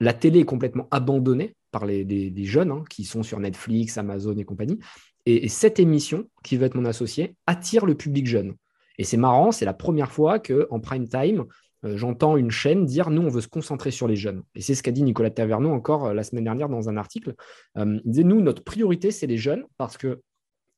la télé est complètement abandonnée par les, jeunes hein, qui sont sur Netflix, Amazon et compagnie. Et, cette émission, qui veut être mon associé, attire le public jeune. Et c'est marrant, c'est la première fois qu'en prime time, euh, j'entends une chaîne dire nous, on veut se concentrer sur les jeunes. Et c'est ce qu'a dit Nicolas Taverneau encore euh, la semaine dernière dans un article. Euh, il disait nous, notre priorité, c'est les jeunes parce qu'ils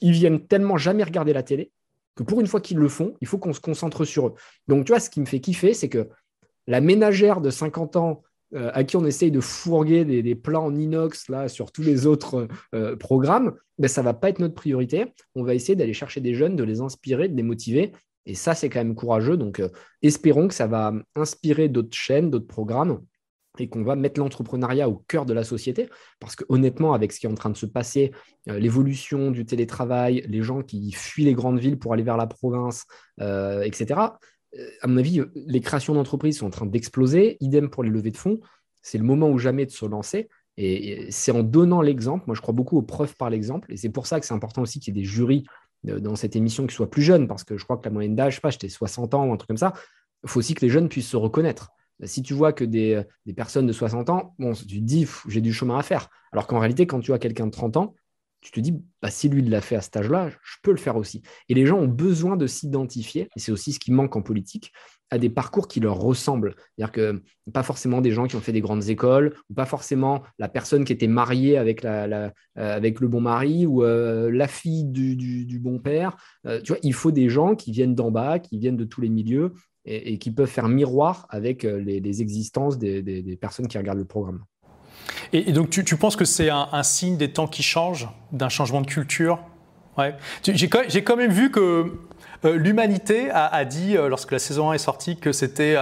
viennent tellement jamais regarder la télé que pour une fois qu'ils le font, il faut qu'on se concentre sur eux. Donc, tu vois, ce qui me fait kiffer, c'est que la ménagère de 50 ans à qui on essaye de fourguer des, plans en inox là, sur tous les autres programmes, ben, ça ne va pas être notre priorité. On va essayer d'aller chercher des jeunes, de les inspirer, de les motiver et ça, c'est quand même courageux. Donc, euh, espérons que ça va inspirer d'autres chaînes, d'autres programmes et qu'on va mettre l'entrepreneuriat au cœur de la société. Parce que honnêtement, avec ce qui est en train de se passer, euh, l'évolution du télétravail, les gens qui fuient les grandes villes pour aller vers la province, euh, etc., à mon avis, les créations d'entreprises sont en train d'exploser. Idem pour les levées de fonds. C'est le moment ou jamais de se lancer. Et c'est en donnant l'exemple, moi je crois beaucoup aux preuves par l'exemple, et c'est pour ça que c'est important aussi qu'il y ait des jurys dans cette émission qui soit plus jeune, parce que je crois que la moyenne d'âge, je sais pas, j'étais 60 ans ou un truc comme ça, il faut aussi que les jeunes puissent se reconnaître. Si tu vois que des, personnes de 60 ans, bon, tu te dis, j'ai du chemin à faire. Alors qu'en réalité, quand tu vois quelqu'un de 30 ans, tu te dis, bah, si lui l'a fait à cet âge-là, je peux le faire aussi. Et les gens ont besoin de s'identifier, et c'est aussi ce qui manque en politique, à des parcours qui leur ressemblent. C'est-à-dire que pas forcément des gens qui ont fait des grandes écoles, ou pas forcément la personne qui était mariée avec, euh, le bon mari, ou euh, la fille du, bon père. Euh, tu vois, il faut des gens qui viennent d'en bas, qui viennent de tous les milieux, et, qui peuvent faire miroir avec les, existences des, personnes qui regardent le programme. Et, donc, tu, penses que c'est un, signe des temps qui changent, d'un changement de culture? Ouais. J'ai quand même vu que euh, l'humanité a, dit, euh, lorsque la saison 1 est sortie, que c'était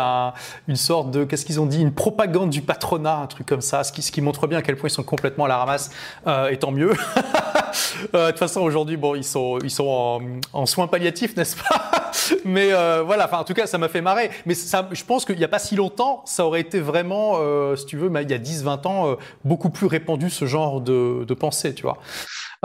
une sorte de, qu'est-ce qu'ils ont dit, une propagande du patronat, un truc comme ça, ce qui, ce qui montre bien à quel point ils sont complètement à la ramasse, euh, et tant mieux. de toute façon, aujourd'hui, bon, ils sont, ils sont en, soins palliatifs, n'est-ce pas? Mais voilà, enfin, en tout cas, ça m'a fait marrer. Mais ça, je pense qu'il n'y a pas si longtemps, ça aurait été vraiment, si tu veux, il y a 10-20 ans, beaucoup plus répandu ce genre de, de pensée, tu vois.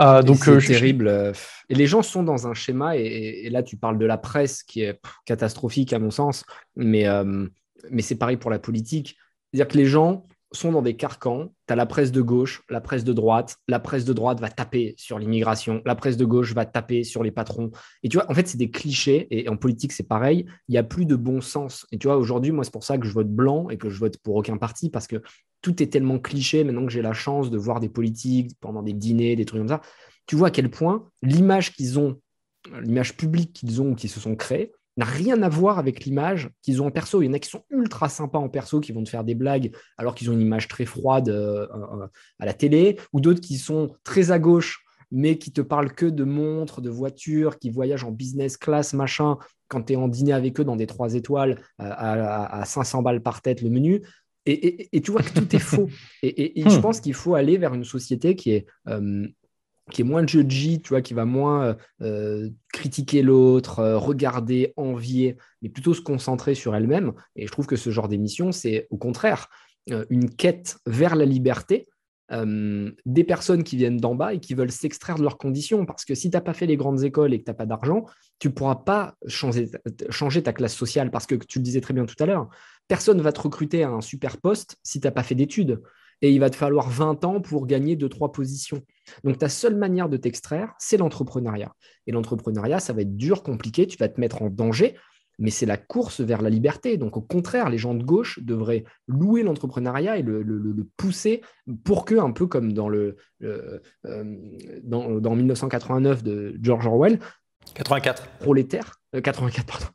Euh, donc c'est terrible. Euh, et les gens sont dans un schéma, et, là tu parles de la presse qui est catastrophique à mon sens, mais, euh, mais c'est pareil pour la politique. C'est-à-dire que les gens sont dans des carcans. Tu as la presse de gauche, la presse de droite. La presse de droite va taper sur l'immigration. La presse de gauche va taper sur les patrons. Et tu vois, en fait, c'est des clichés. Et en politique, c'est pareil. Il n'y a plus de bon sens. Et tu vois, aujourd'hui, moi, c'est pour ça que je vote blanc et que je vote pour aucun parti parce que tout est tellement cliché maintenant que j'ai la chance de voir des politiques pendant des dîners, des trucs comme ça. Tu vois à quel point l'image qu'ils ont, l'image publique qu'ils ont ou qui se sont créés, n'a rien à voir avec l'image qu'ils ont en perso. Il y en a qui sont ultra sympas en perso, qui vont te faire des blagues alors qu'ils ont une image très froide euh, euh, à la télé, ou d'autres qui sont très à gauche, mais qui te parlent que de montres, de voitures, qui voyagent en business class, machin, quand tu es en dîner avec eux dans des trois étoiles euh, à, 500 balles par tête le menu. Et, tu vois que tout est faux. Et, je hmm. pense qu'il faut aller vers une société qui est qui est moins judgy, tu vois, qui va moins euh, euh, critiquer l'autre, euh, regarder, envier, mais plutôt se concentrer sur elle-même. Et je trouve que ce genre d'émission, c'est au contraire une quête vers la liberté des personnes qui viennent d'en bas et qui veulent s'extraire de leurs conditions. Parce que si tu n'as pas fait les grandes écoles et que tu n'as pas d'argent, tu ne pourras pas changer, changer ta classe sociale. Parce que tu le disais très bien tout à l'heure, personne ne va te recruter à un super poste si tu n'as pas fait d'études et il va te falloir 20 ans pour gagner 2-3 positions. Donc ta seule manière de t'extraire, c'est l'entrepreneuriat. Et l'entrepreneuriat, ça va être dur, compliqué, tu vas te mettre en danger, mais c'est la course vers la liberté. Donc au contraire, les gens de gauche devraient louer l'entrepreneuriat et le, pousser pour que, un peu comme dans, le, euh, dans, dans 1989 de George Orwell, 84. Prolétaires, 84, euh, pardon,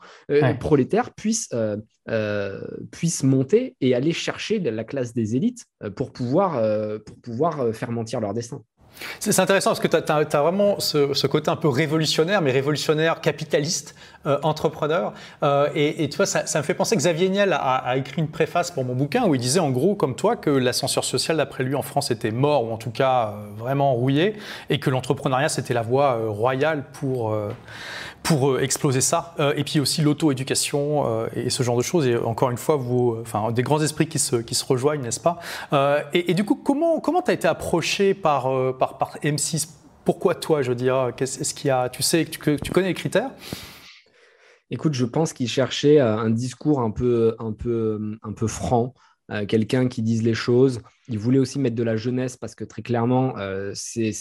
euh, prolétaires puissent, euh, puissent monter et aller chercher la classe des élites pour pouvoir, pour pouvoir faire mentir leur destin. C'est intéressant parce que tu as, vraiment ce, côté un peu révolutionnaire, mais révolutionnaire capitaliste, euh, entrepreneur. Euh, et, tu vois, ça, me fait penser que Xavier Niel a, écrit une préface pour mon bouquin où il disait en gros, comme toi, que l'ascenseur social, d'après lui, en France était mort ou en tout cas euh, vraiment rouillé, et que l'entrepreneuriat, c'était la voie royale pour pour exploser ça. et puis aussi l'auto-éducation et ce genre de choses. Et encore une fois, vous, enfin, des grands esprits qui se, qui se rejoignent, n'est-ce pas? Et, du coup, comment comment as été approché par par, M6 Pourquoi toi, je veux dire Qu'est-ce qu'il y a Tu sais, tu, tu connais les critères? Écoute, je pense qu'il cherchait euh, un discours un peu, un peu, un peu franc, quelqu'un qui dise les choses. Il voulait aussi mettre de la jeunesse parce que très clairement, c'est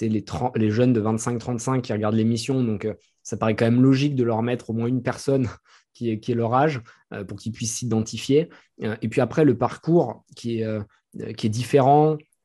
les, les, jeunes de 25-35 qui regardent l'émission. Donc, ça paraît quand même logique de leur mettre au moins une personne qui est, leur âge pour qu'ils puissent s'identifier. et puis après, le parcours qui est différent,